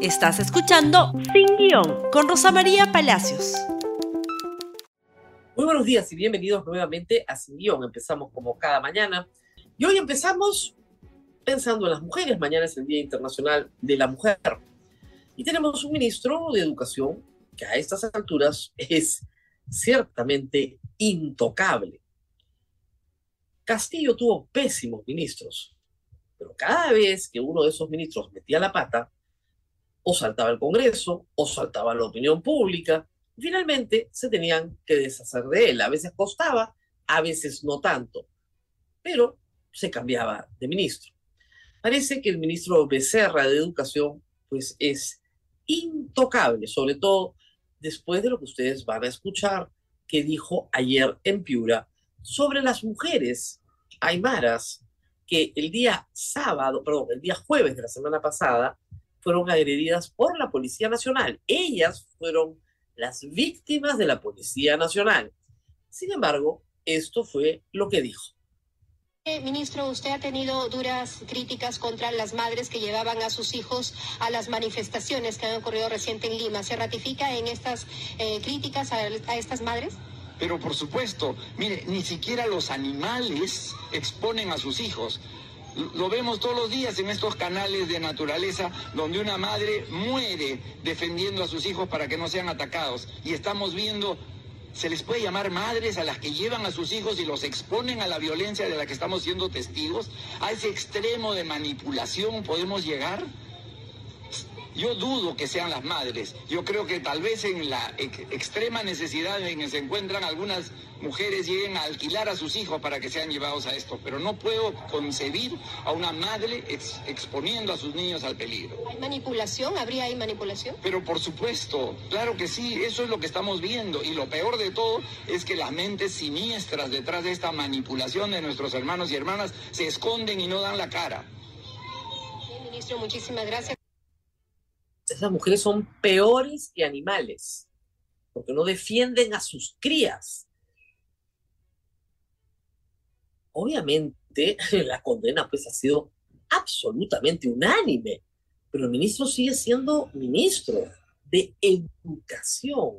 Estás escuchando Sin Guión con Rosa María Palacios. Muy buenos días y bienvenidos nuevamente a Sin Guión. Empezamos como cada mañana y hoy empezamos pensando en las mujeres. Mañana es el Día Internacional de la Mujer. Y tenemos un ministro de Educación que a estas alturas es ciertamente intocable. Castillo tuvo pésimos ministros, pero cada vez que uno de esos ministros metía la pata, o saltaba el Congreso, o saltaba la opinión pública, finalmente se tenían que deshacer de él. A veces costaba, a veces no tanto, pero se cambiaba de ministro. Parece que el ministro Becerra de Educación pues es intocable, sobre todo después de lo que ustedes van a escuchar que dijo ayer en Piura sobre las mujeres aymaras que el día sábado, perdón, el día jueves de la semana pasada fueron agredidas por la Policía Nacional. Ellas fueron las víctimas de la Policía Nacional. Sin embargo, esto fue lo que dijo. Eh, ministro, usted ha tenido duras críticas contra las madres que llevaban a sus hijos a las manifestaciones que han ocurrido reciente en Lima. ¿Se ratifica en estas eh, críticas a, a estas madres? Pero por supuesto, mire, ni siquiera los animales exponen a sus hijos. Lo vemos todos los días en estos canales de naturaleza donde una madre muere defendiendo a sus hijos para que no sean atacados. Y estamos viendo, se les puede llamar madres a las que llevan a sus hijos y los exponen a la violencia de la que estamos siendo testigos. A ese extremo de manipulación podemos llegar. Yo dudo que sean las madres. Yo creo que tal vez en la extrema necesidad en que se encuentran algunas mujeres lleguen a alquilar a sus hijos para que sean llevados a esto. Pero no puedo concebir a una madre exponiendo a sus niños al peligro. ¿Hay manipulación? ¿Habría ahí manipulación? Pero por supuesto, claro que sí, eso es lo que estamos viendo. Y lo peor de todo es que las mentes siniestras detrás de esta manipulación de nuestros hermanos y hermanas se esconden y no dan la cara. Bien, ministro, muchísimas gracias esas mujeres son peores que animales, porque no defienden a sus crías. Obviamente, la condena pues ha sido absolutamente unánime, pero el ministro sigue siendo ministro de educación.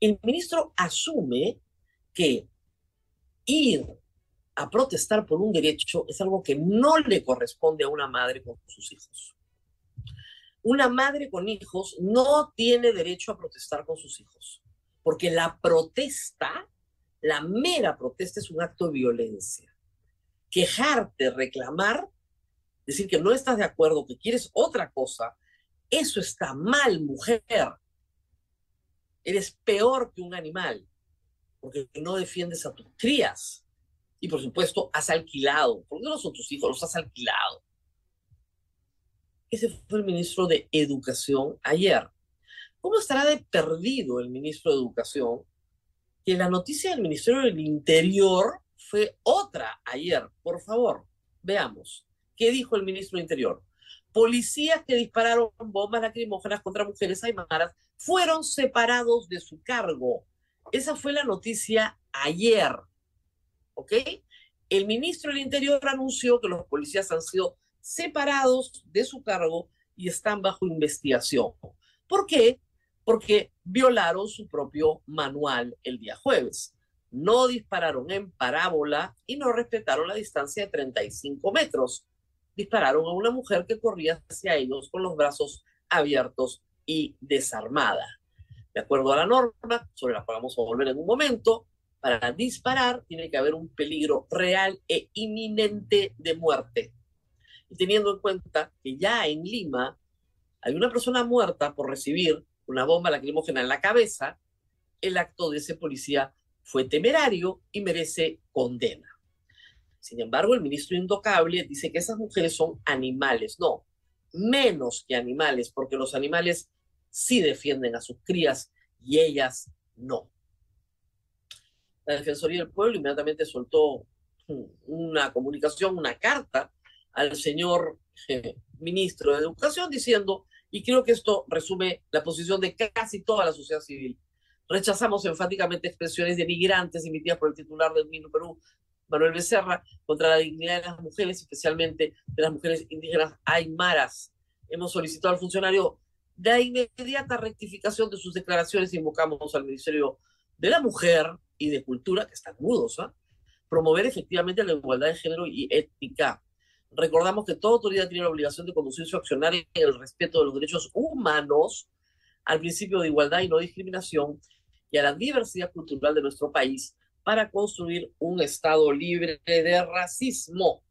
El ministro asume que ir a protestar por un derecho es algo que no le corresponde a una madre con sus hijos una madre con hijos no tiene derecho a protestar con sus hijos, porque la protesta, la mera protesta es un acto de violencia. Quejarte, reclamar, decir que no estás de acuerdo, que quieres otra cosa, eso está mal, mujer. Eres peor que un animal, porque no defiendes a tus crías. Y por supuesto, has alquilado, porque no son tus hijos, los has alquilado. Ese fue el ministro de Educación ayer. ¿Cómo estará de perdido el ministro de Educación? Que la noticia del Ministerio del Interior fue otra ayer. Por favor, veamos. ¿Qué dijo el ministro del Interior? Policías que dispararon bombas lacrimógenas contra mujeres aymaras fueron separados de su cargo. Esa fue la noticia ayer. ¿Ok? El ministro del Interior anunció que los policías han sido separados de su cargo y están bajo investigación. ¿Por qué? Porque violaron su propio manual el día jueves. No dispararon en parábola y no respetaron la distancia de 35 metros. Dispararon a una mujer que corría hacia ellos con los brazos abiertos y desarmada. De acuerdo a la norma, sobre la cual vamos a volver en un momento, para disparar tiene que haber un peligro real e inminente de muerte y teniendo en cuenta que ya en Lima hay una persona muerta por recibir una bomba lacrimógena en la cabeza, el acto de ese policía fue temerario y merece condena. Sin embargo, el ministro Indocable dice que esas mujeres son animales. No, menos que animales, porque los animales sí defienden a sus crías y ellas no. La Defensoría del Pueblo inmediatamente soltó una comunicación, una carta al señor eh, ministro de Educación diciendo, y creo que esto resume la posición de casi toda la sociedad civil, rechazamos enfáticamente expresiones denigrantes emitidas por el titular del MINU Perú, Manuel Becerra, contra la dignidad de las mujeres, especialmente de las mujeres indígenas aymaras. hemos solicitado al funcionario de inmediata rectificación de sus declaraciones e invocamos al Ministerio de la Mujer y de Cultura, que están mudos, ¿ah? promover efectivamente la igualdad de género y ética. Recordamos que toda autoridad tiene la obligación de conducir su accionar en el respeto de los derechos humanos, al principio de igualdad y no discriminación, y a la diversidad cultural de nuestro país para construir un Estado libre de racismo.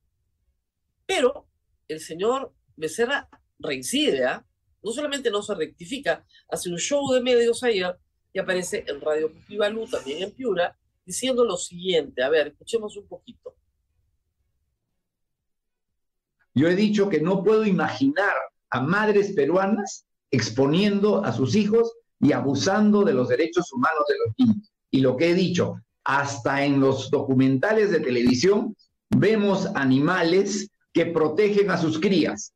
Pero el señor Becerra reincide, ¿ah? no solamente no se rectifica, hace un show de medios ayer y aparece en Radio Pivalú, también en Piura, diciendo lo siguiente. A ver, escuchemos un poquito. Yo he dicho que no puedo imaginar a madres peruanas exponiendo a sus hijos y abusando de los derechos humanos de los niños. Y lo que he dicho, hasta en los documentales de televisión vemos animales que protegen a sus crías.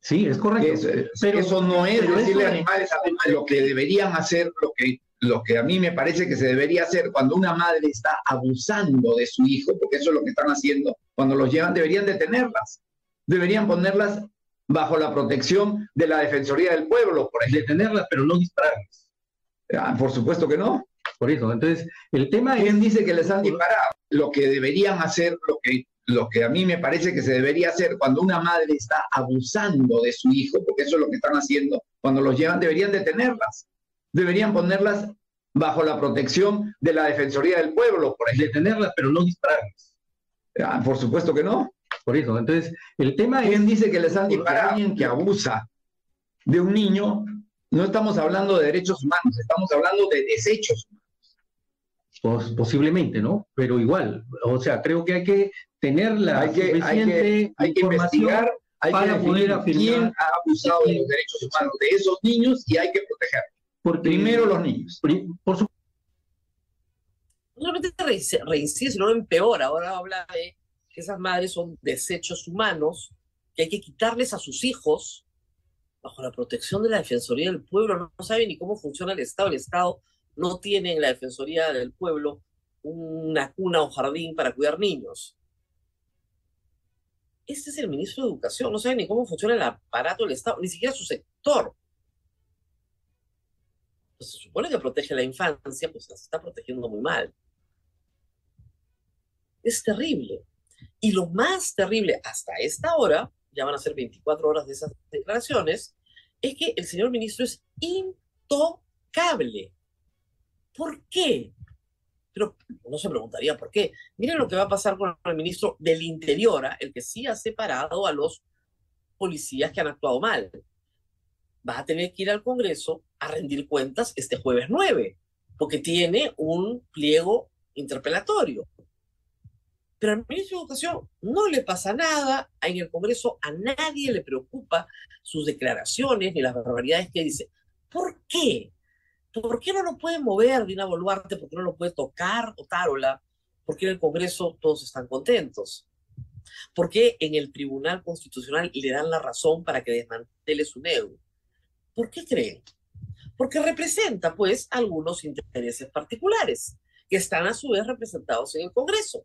Sí, es correcto. pero, eso no es decirle a animales a lo que deberían hacer, lo que, lo que a mí me parece que se debería hacer cuando una madre está abusando de su hijo, porque eso es lo que están haciendo, cuando los llevan deberían detenerlas, deberían ponerlas bajo la protección de la Defensoría del Pueblo, por. Detenerlas, pero no dispararlas. Ah, por supuesto que no. Por eso, entonces, el tema ¿Quién dice que les han disparado? Lo que deberían hacer, lo que lo que a mí me parece que se debería hacer cuando una madre está abusando de su hijo, porque eso es lo que están haciendo, cuando los llevan, deberían detenerlas, deberían ponerlas bajo la protección de la Defensoría del Pueblo, por. Detenerlas, pero no dispararlas. Ah, por supuesto que no. Por eso, entonces, el tema ¿Quién dice que les han disparado? Alguien que abusa de un niño, no estamos hablando de derechos humanos, estamos hablando de desechos humanos posiblemente, ¿no? Pero igual, o sea, creo que hay que tener la hay que, suficiente hay que, investigar para poder afirmar quién ha abusado de los derechos humanos de esos niños y hay que proteger. Primero los niños. Por su... No solamente reincide, sino empeora. Ahora habla de que esas madres son desechos humanos, que hay que quitarles a sus hijos bajo la protección de la Defensoría del Pueblo. No, saben ni cómo funciona el Estado. El Estado no tiene en la Defensoría del Pueblo una cuna o jardín para cuidar niños. Este es el ministro de Educación, no sabe ni cómo funciona el aparato del Estado, ni siquiera su sector. Pues se supone que protege la infancia, pues las está protegiendo muy mal. Es terrible. Y lo más terrible hasta esta hora, ya van a ser 24 horas de esas declaraciones, es que el señor ministro es intocable. ¿Por qué? Pero uno se preguntaría por qué. Miren lo que va a pasar con el ministro del Interior, ¿ah? el que sí ha separado a los policías que han actuado mal. Va a tener que ir al Congreso a rendir cuentas este jueves 9, porque tiene un pliego interpelatorio. Pero al ministro de Educación no le pasa nada, en el Congreso a nadie le preocupa sus declaraciones ni las barbaridades que dice. ¿Por qué? ¿Por qué no lo puede mover Dina Boluarte? ¿Por qué no lo puede tocar o Tarola? ¿Por qué en el Congreso todos están contentos? ¿Por qué en el Tribunal Constitucional le dan la razón para que desmantele su NEU? ¿Por qué creen? Porque representa, pues, algunos intereses particulares que están a su vez representados en el Congreso.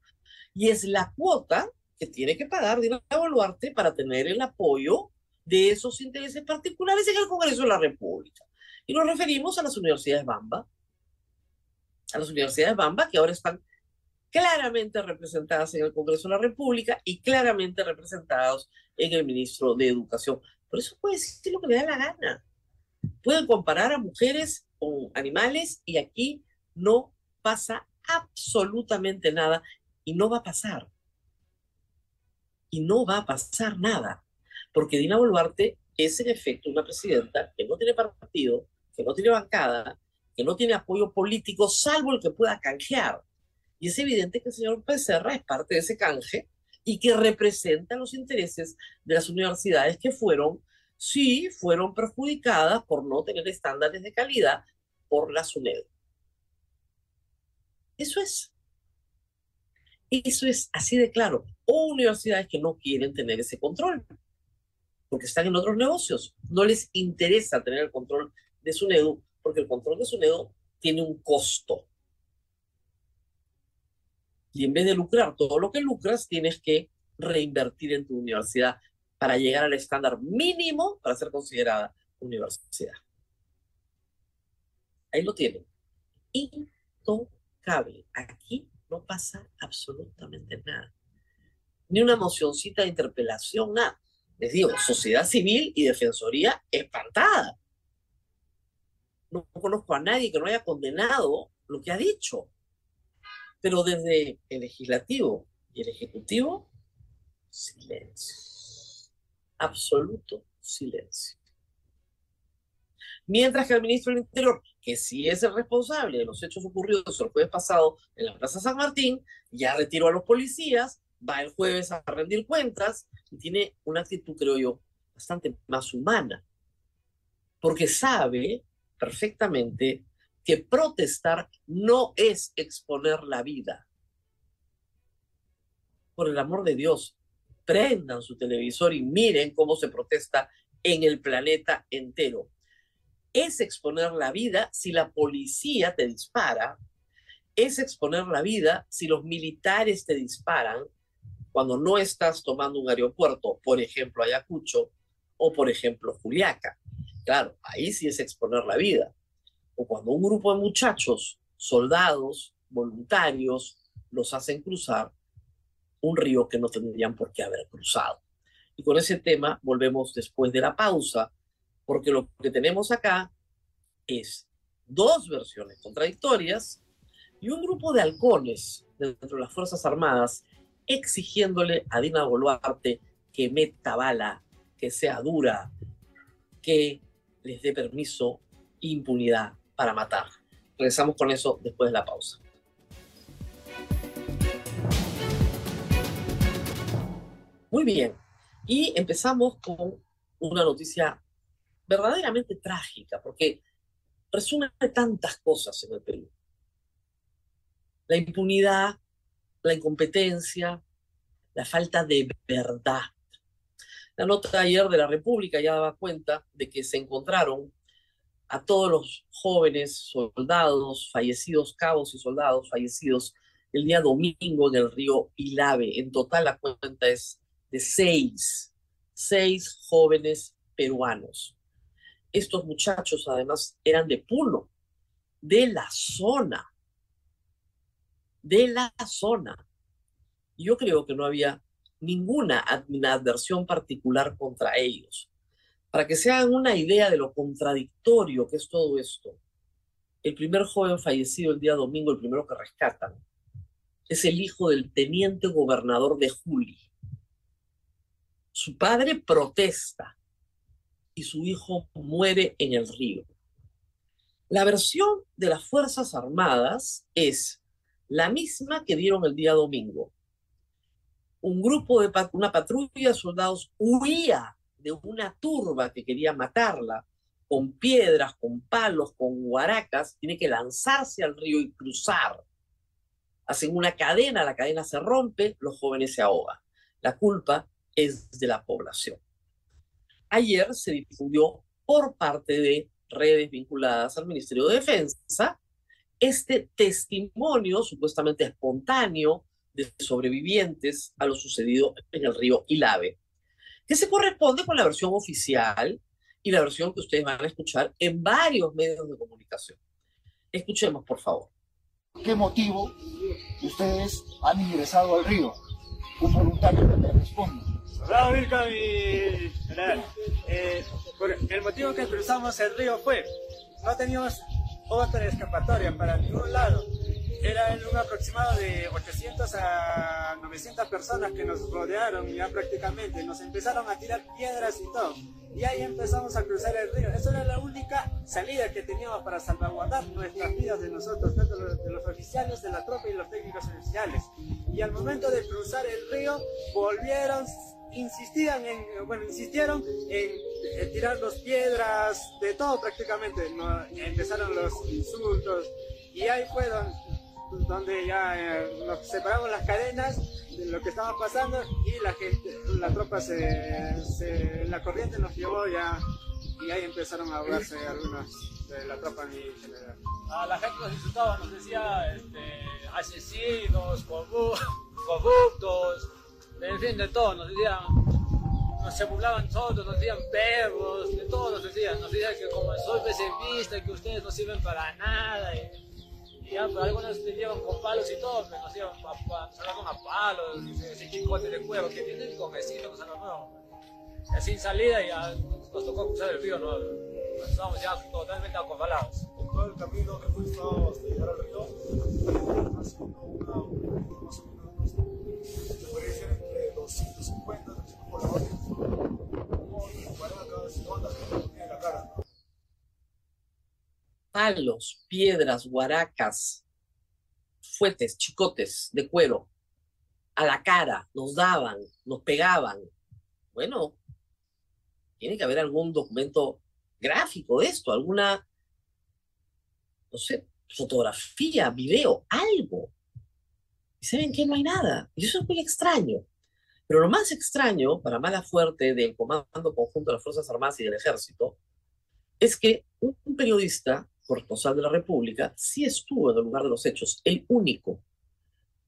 Y es la cuota que tiene que pagar Dina Boluarte para tener el apoyo de esos intereses particulares en el Congreso de la República. Y nos referimos a las universidades Bamba, a las universidades Bamba que ahora están claramente representadas en el Congreso de la República y claramente representados en el ministro de Educación. Por eso puede decir lo que le da la gana. Pueden comparar a mujeres con animales y aquí no pasa absolutamente nada y no va a pasar. Y no va a pasar nada, porque Dina Boluarte es en efecto una presidenta que no tiene partido, que no tiene bancada, que no tiene apoyo político, salvo el que pueda canjear. Y es evidente que el señor Becerra es parte de ese canje y que representa los intereses de las universidades que fueron, sí, fueron perjudicadas por no tener estándares de calidad por la SUNED. Eso es. Eso es así de claro. O universidades que no quieren tener ese control, porque están en otros negocios. No les interesa tener el control de SUNEDU, porque el control de SUNEDU tiene un costo. Y en vez de lucrar todo lo que lucras, tienes que reinvertir en tu universidad para llegar al estándar mínimo para ser considerada universidad. Ahí lo tienen. Intocable. Aquí no pasa absolutamente nada. Ni una mocioncita de interpelación, nada. Les digo, sociedad civil y defensoría espantada. No conozco a nadie que no haya condenado lo que ha dicho. Pero desde el legislativo y el ejecutivo, silencio. Absoluto silencio. Mientras que el ministro del Interior, que sí es el responsable de los hechos ocurridos el jueves pasado en la Plaza San Martín, ya retiró a los policías, va el jueves a rendir cuentas y tiene una actitud, creo yo, bastante más humana, porque sabe perfectamente que protestar no es exponer la vida. Por el amor de Dios, prendan su televisor y miren cómo se protesta en el planeta entero. Es exponer la vida si la policía te dispara, es exponer la vida si los militares te disparan cuando no estás tomando un aeropuerto, por ejemplo Ayacucho o por ejemplo Juliaca. Claro, ahí sí es exponer la vida. O cuando un grupo de muchachos, soldados, voluntarios, los hacen cruzar un río que no tendrían por qué haber cruzado. Y con ese tema volvemos después de la pausa, porque lo que tenemos acá es dos versiones contradictorias y un grupo de halcones dentro de las Fuerzas Armadas exigiéndole a Dina Boluarte que meta bala, que sea dura, que les dé permiso e impunidad para matar. Regresamos con eso después de la pausa. Muy bien, y empezamos con una noticia verdaderamente trágica, porque resume tantas cosas en el Perú. La impunidad, la incompetencia, la falta de verdad. La nota ayer de la República ya daba cuenta de que se encontraron a todos los jóvenes soldados fallecidos, cabos y soldados fallecidos el día domingo en el río Ilave. En total la cuenta es de seis, seis jóvenes peruanos. Estos muchachos además eran de Puno, de la zona, de la zona. Yo creo que no había ninguna adversión particular contra ellos. Para que se hagan una idea de lo contradictorio que es todo esto, el primer joven fallecido el día domingo, el primero que rescatan, es el hijo del teniente gobernador de Juli. Su padre protesta y su hijo muere en el río. La versión de las Fuerzas Armadas es la misma que dieron el día domingo. Un grupo de una patrulla de soldados huía de una turba que quería matarla con piedras, con palos, con guaracas, tiene que lanzarse al río y cruzar. Hacen una cadena, la cadena se rompe, los jóvenes se ahogan. La culpa es de la población. Ayer se difundió por parte de redes vinculadas al Ministerio de Defensa este testimonio supuestamente espontáneo de sobrevivientes a lo sucedido en el río Ilave, que se corresponde con la versión oficial y la versión que ustedes van a escuchar en varios medios de comunicación. Escuchemos, por favor. ¿Qué motivo ustedes han ingresado al río? Un voluntario que me responde. Eh, el motivo que cruzamos el río fue, no teníamos otra escapatoria para ningún lado. Era un aproximado de 800 a 900 personas que nos rodearon ya prácticamente. Nos empezaron a tirar piedras y todo. Y ahí empezamos a cruzar el río. Esa era la única salida que teníamos para salvaguardar nuestras vidas de nosotros, tanto de los oficiales de la tropa y los técnicos oficiales. Y al momento de cruzar el río, volvieron insistían en, bueno, insistieron en, tirar las piedras, de todo prácticamente, empezaron los insultos y ahí fue donde, ya eh, nos separamos las cadenas de lo que estaba pasando y la gente, la tropa se, la corriente nos llevó ya y ahí empezaron a hablarse algunos de la tropa en general. A la gente nos insultaba, nos decía este, asesinos, corruptos, en fin, de todo, nos decían. nos se burlaban todos, nos decían perros, de todos nos decían, nos decían que como soy pesimista, que ustedes no sirven para nada. Y, ya, pues, algunos te llevan con palos y todo, pero nos llevan a, a palos, ese chicote de cuero que tienen con vecinos, nos nuevo. Sin salida ya nos tocó cruzar el río, ¿no? Estábamos ya totalmente acofalados. Todo el camino que hasta llegar al río, una, Palos, piedras, guaracas, fuetes, chicotes de cuero, a la cara, nos daban, nos pegaban. Bueno, tiene que haber algún documento gráfico de esto, alguna, no sé, fotografía, video, algo. Y se ven que no hay nada. Y eso es muy extraño. Pero lo más extraño, para mala fuerte del Comando Conjunto de las Fuerzas Armadas y del Ejército, es que un periodista corresponsal de la República sí estuvo en el lugar de los hechos, el único,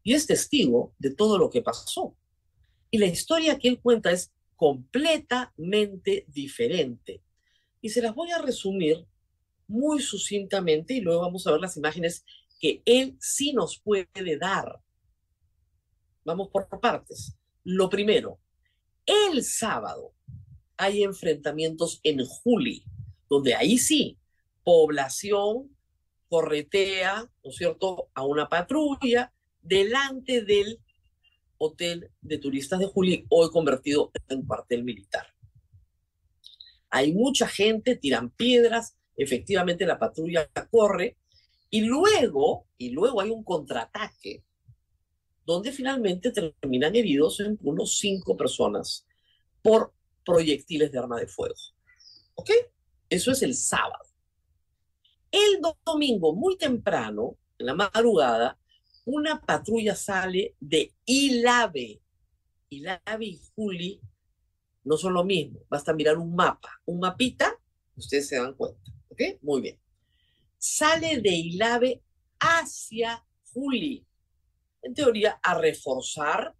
y es testigo de todo lo que pasó. Y la historia que él cuenta es completamente diferente. Y se las voy a resumir muy sucintamente y luego vamos a ver las imágenes que él sí nos puede dar. Vamos por partes. Lo primero, el sábado hay enfrentamientos en Juli, donde ahí sí, población corretea, ¿no es cierto?, a una patrulla delante del hotel de turistas de Juli, hoy convertido en cuartel militar. Hay mucha gente, tiran piedras, efectivamente la patrulla corre, y luego, y luego hay un contraataque, donde finalmente terminan heridos en unos cinco personas por proyectiles de arma de fuego. ¿Ok? Eso es el sábado. El domingo, muy temprano, en la madrugada, una patrulla sale de Ilave. Ilave y Juli no son lo mismo. Basta mirar un mapa, un mapita, ustedes se dan cuenta. ¿Ok? Muy bien. Sale de Ilave hacia Juli. En teoría, a reforzar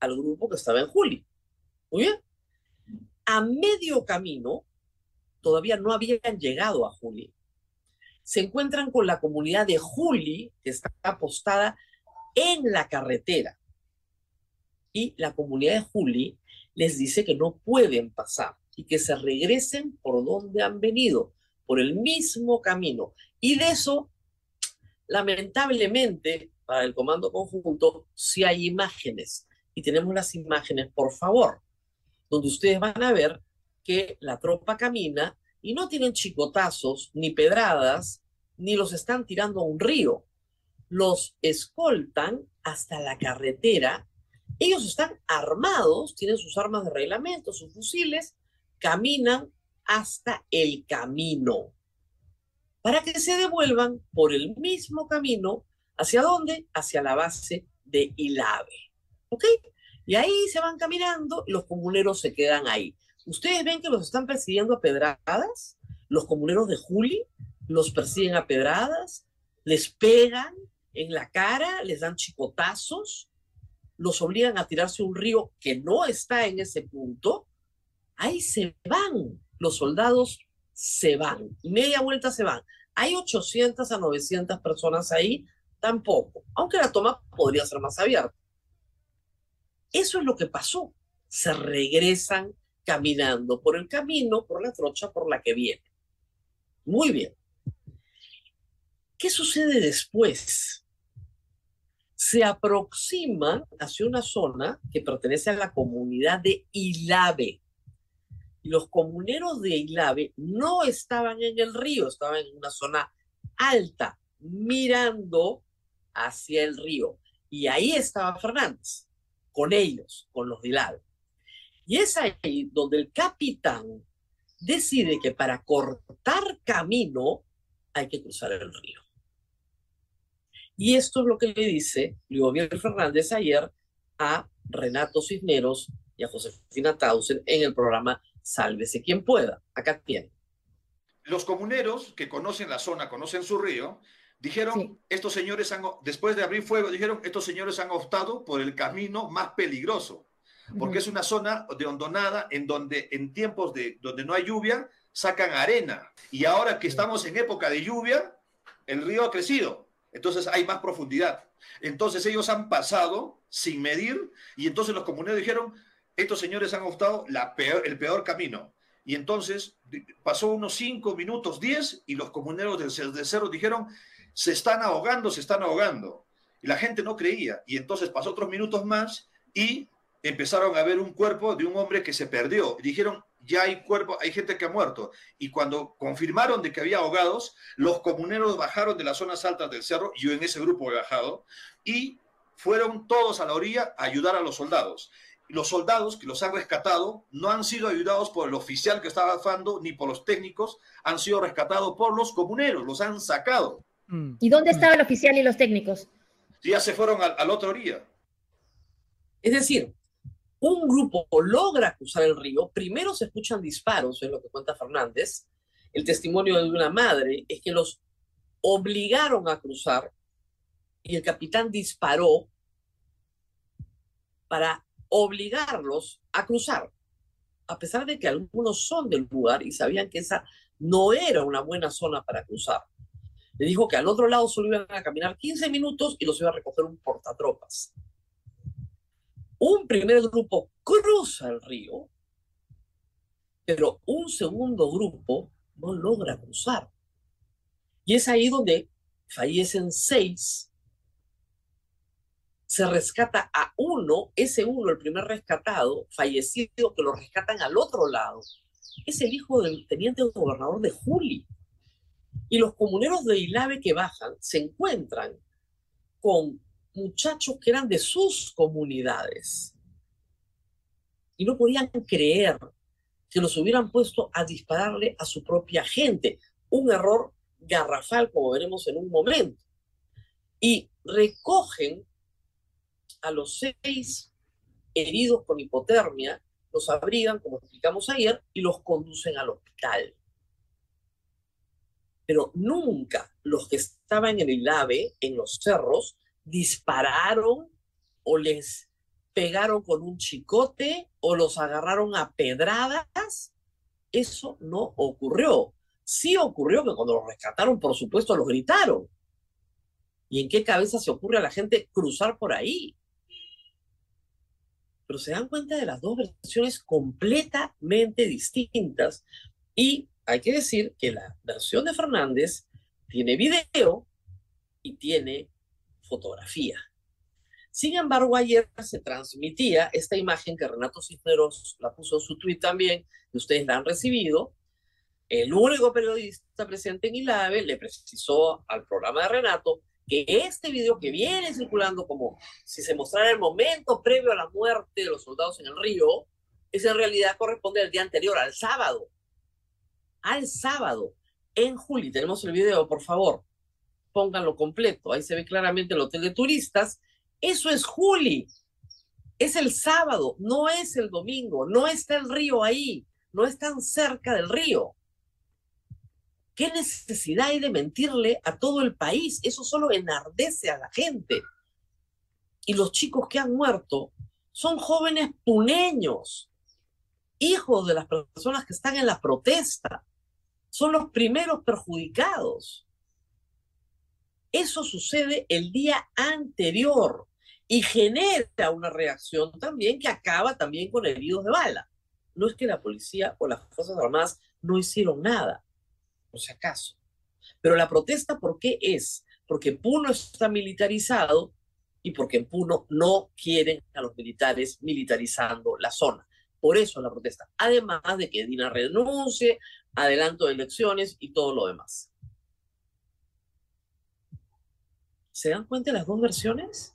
al grupo que estaba en Juli. Muy bien. A medio camino, todavía no habían llegado a Juli se encuentran con la comunidad de Juli, que está apostada en la carretera. Y la comunidad de Juli les dice que no pueden pasar y que se regresen por donde han venido, por el mismo camino. Y de eso, lamentablemente, para el comando conjunto, sí hay imágenes. Y tenemos las imágenes, por favor, donde ustedes van a ver que la tropa camina y no tienen chicotazos ni pedradas, ni los están tirando a un río. Los escoltan hasta la carretera. Ellos están armados, tienen sus armas de reglamento, sus fusiles, caminan hasta el camino para que se devuelvan por el mismo camino. ¿Hacia dónde? Hacia la base de Ilave. ¿Ok? Y ahí se van caminando y los comuneros se quedan ahí. Ustedes ven que los están persiguiendo a pedradas, los comuneros de Juli, los persiguen a pedradas, les pegan en la cara, les dan chicotazos, los obligan a tirarse un río que no está en ese punto. Ahí se van, los soldados se van, media vuelta se van. Hay 800 a 900 personas ahí, tampoco, aunque la toma podría ser más abierta. Eso es lo que pasó. Se regresan caminando por el camino, por la trocha por la que viene. Muy bien. ¿Qué sucede después? Se aproximan hacia una zona que pertenece a la comunidad de Ilave. Los comuneros de Ilave no estaban en el río, estaban en una zona alta, mirando hacia el río. Y ahí estaba Fernández, con ellos, con los de Ilave. Y es ahí donde el capitán decide que para cortar camino hay que cruzar el río. Y esto es lo que le dice Luis Fernández ayer a Renato Cisneros y a Josefina Tausen en el programa Sálvese quien pueda. Acá tiene. Los comuneros que conocen la zona, conocen su río, dijeron, estos señores han, después de abrir fuego, dijeron, estos señores han optado por el camino más peligroso. Porque es una zona de hondonada en donde en tiempos de donde no hay lluvia sacan arena y ahora que estamos en época de lluvia el río ha crecido, entonces hay más profundidad. Entonces ellos han pasado sin medir y entonces los comuneros dijeron, estos señores han optado la el peor camino. Y entonces pasó unos 5 minutos, 10, y los comuneros del, del cerro dijeron, se están ahogando, se están ahogando. Y la gente no creía. Y entonces pasó otros minutos más y empezaron a ver un cuerpo de un hombre que se perdió. Dijeron, ya hay cuerpo, hay gente que ha muerto. Y cuando confirmaron de que había ahogados, los comuneros bajaron de las zonas altas del cerro, yo en ese grupo he bajado, y fueron todos a la orilla a ayudar a los soldados. Los soldados que los han rescatado no han sido ayudados por el oficial que estaba bajando ni por los técnicos, han sido rescatados por los comuneros, los han sacado. ¿Y dónde estaba el oficial y los técnicos? Ya se fueron al, al otro orilla. Es decir, un grupo logra cruzar el río, primero se escuchan disparos, es lo que cuenta Fernández. El testimonio de una madre es que los obligaron a cruzar y el capitán disparó para obligarlos a cruzar, a pesar de que algunos son del lugar y sabían que esa no era una buena zona para cruzar. Le dijo que al otro lado solo iban a caminar 15 minutos y los iba a recoger un portatropas un primer grupo cruza el río, pero un segundo grupo no logra cruzar. Y es ahí donde fallecen seis, se rescata a uno, ese uno, el primer rescatado, fallecido, que lo rescatan al otro lado, es el hijo del teniente gobernador de Juli. Y los comuneros de Ilave que bajan se encuentran con muchachos que eran de sus comunidades. Y no podían creer que los hubieran puesto a dispararle a su propia gente. Un error garrafal, como veremos en un momento. Y recogen a los seis heridos con hipotermia, los abrigan, como explicamos ayer, y los conducen al hospital. Pero nunca los que estaban en el AVE, en los cerros, dispararon o les pegaron con un chicote o los agarraron a pedradas. Eso no ocurrió. Sí ocurrió que cuando los rescataron, por supuesto, los gritaron. ¿Y en qué cabeza se ocurre a la gente cruzar por ahí? Pero se dan cuenta de las dos versiones completamente distintas. Y hay que decir que la versión de Fernández tiene video y tiene fotografía. Sin embargo, ayer se transmitía esta imagen que Renato Cisneros la puso en su tweet también, y ustedes la han recibido. El único periodista presente en ILAVE le precisó al programa de Renato que este video que viene circulando como si se mostrara el momento previo a la muerte de los soldados en el río, es en realidad corresponde al día anterior, al sábado. Al sábado. En Juli, tenemos el video, por favor pónganlo completo. Ahí se ve claramente el hotel de turistas. Eso es Juli. Es el sábado, no es el domingo, no está el río ahí, no es tan cerca del río. ¿Qué necesidad hay de mentirle a todo el país? Eso solo enardece a la gente. Y los chicos que han muerto son jóvenes puneños, hijos de las personas que están en la protesta. Son los primeros perjudicados. Eso sucede el día anterior y genera una reacción también que acaba también con heridos de bala. No es que la policía o las Fuerzas Armadas no hicieron nada, por si acaso. Pero la protesta, ¿por qué es? Porque Puno está militarizado y porque en Puno no quieren a los militares militarizando la zona. Por eso la protesta. Además de que Dina renuncie, adelanto de elecciones y todo lo demás. ¿Se dan cuenta las dos versiones?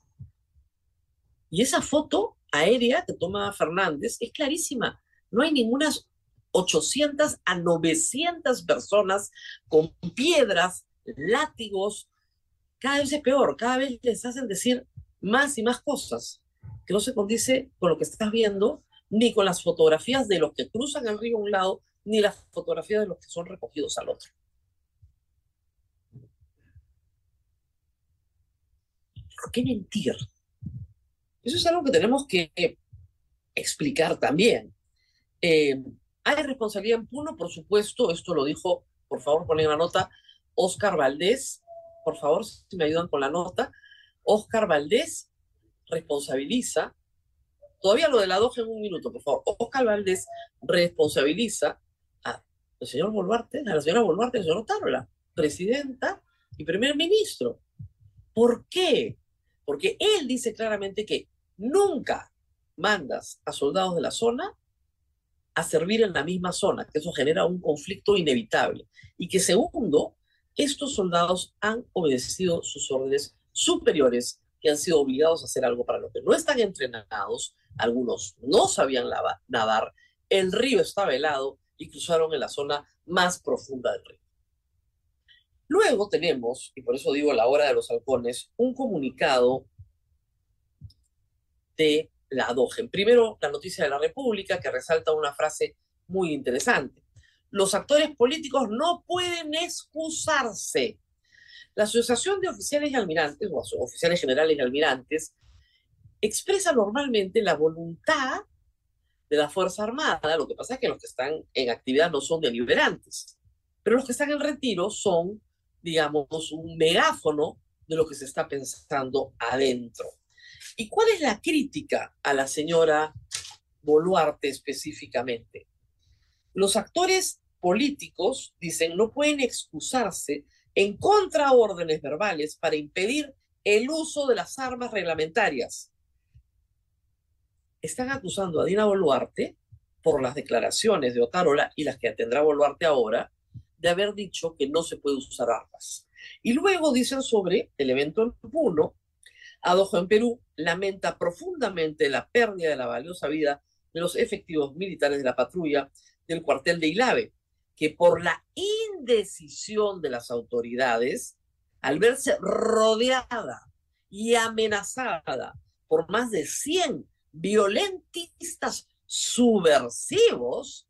Y esa foto aérea que toma Fernández es clarísima. No hay ninguna 800 a 900 personas con piedras, látigos. Cada vez es peor, cada vez les hacen decir más y más cosas que no se condice con lo que estás viendo, ni con las fotografías de los que cruzan el río a un lado, ni las fotografías de los que son recogidos al otro. ¿Por qué mentir? Eso es algo que tenemos que explicar también. Eh, hay responsabilidad en Puno, por supuesto, esto lo dijo, por favor, ponen la nota, Oscar Valdés, por favor, si me ayudan con la nota, Oscar Valdés responsabiliza, todavía lo de la doja en un minuto, por favor, Oscar Valdés responsabiliza al señor Boluarte, a la señora Boluarte, a la señora Tarola, presidenta y primer ministro. ¿Por qué? Porque él dice claramente que nunca mandas a soldados de la zona a servir en la misma zona, que eso genera un conflicto inevitable. Y que segundo, estos soldados han obedecido sus órdenes superiores que han sido obligados a hacer algo para lo que no están entrenados, algunos no sabían nadar, el río estaba helado y cruzaron en la zona más profunda del río. Luego tenemos, y por eso digo la hora de los halcones, un comunicado de la DOGEN. Primero, la noticia de la República, que resalta una frase muy interesante. Los actores políticos no pueden excusarse. La Asociación de Oficiales y Almirantes, o Oficiales Generales y Almirantes, expresa normalmente la voluntad de la Fuerza Armada. Lo que pasa es que los que están en actividad no son deliberantes, pero los que están en retiro son, digamos, un megáfono de lo que se está pensando adentro. ¿Y cuál es la crítica a la señora Boluarte específicamente? Los actores políticos, dicen, no pueden excusarse en contraórdenes verbales para impedir el uso de las armas reglamentarias. Están acusando a Dina Boluarte por las declaraciones de Otárola y las que tendrá Boluarte ahora, de haber dicho que no se puede usar armas. Y luego dicen sobre el evento en Puno, Adojo en Perú lamenta profundamente la pérdida de la valiosa vida de los efectivos militares de la patrulla del cuartel de Ilave, que por la indecisión de las autoridades, al verse rodeada y amenazada por más de 100 violentistas subversivos,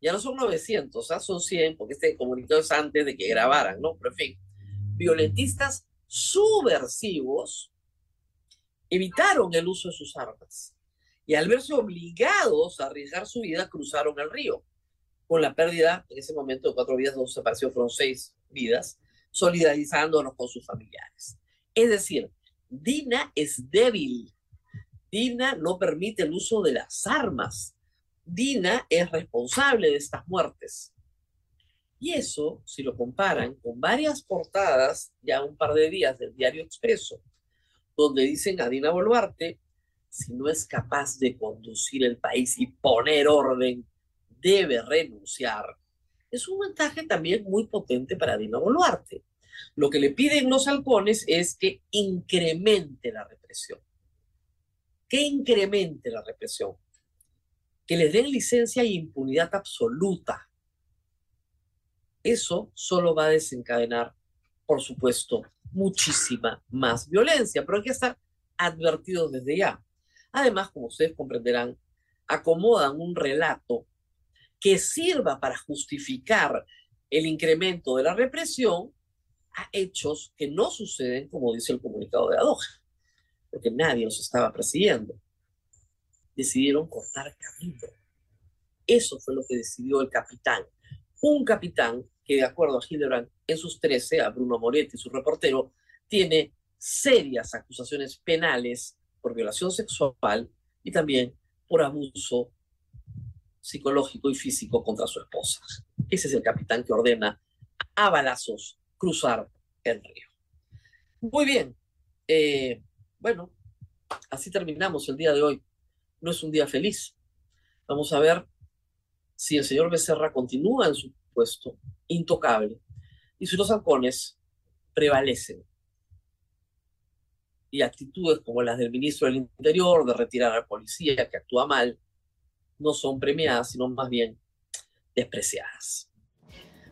ya no son 900, ¿ah? son 100, porque este comunicado es antes de que grabaran, ¿no? Pero en fin, violentistas subversivos evitaron el uso de sus armas y al verse obligados a arriesgar su vida cruzaron el río con la pérdida en ese momento de cuatro vidas, dos desaparecidos fueron seis vidas, solidarizándonos con sus familiares. Es decir, Dina es débil. Dina no permite el uso de las armas. Dina es responsable de estas muertes. Y eso, si lo comparan con varias portadas ya un par de días del diario Expreso, donde dicen a Dina Boluarte, si no es capaz de conducir el país y poner orden, debe renunciar. Es un mensaje también muy potente para Dina Boluarte. Lo que le piden los halcones es que incremente la represión. Que incremente la represión. Que les den licencia y impunidad absoluta. Eso solo va a desencadenar, por supuesto, muchísima más violencia, pero hay que estar advertidos desde ya. Además, como ustedes comprenderán, acomodan un relato que sirva para justificar el incremento de la represión a hechos que no suceden como dice el comunicado de Adoja, porque nadie los estaba persiguiendo. Decidieron cortar camino. Eso fue lo que decidió el capitán. Un capitán que de acuerdo a Hildebrand en sus 13, a Bruno Moretti, su reportero, tiene serias acusaciones penales por violación sexual y también por abuso psicológico y físico contra su esposa. Ese es el capitán que ordena a balazos cruzar el río. Muy bien. Eh, bueno, así terminamos el día de hoy. No es un día feliz. Vamos a ver si el señor Becerra continúa en su puesto intocable. Y si los halcones prevalecen y actitudes como las del ministro del Interior de retirar al policía que actúa mal no son premiadas, sino más bien despreciadas.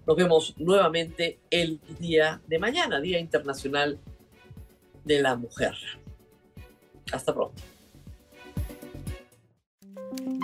Nos vemos nuevamente el día de mañana, Día Internacional de la Mujer. Hasta pronto.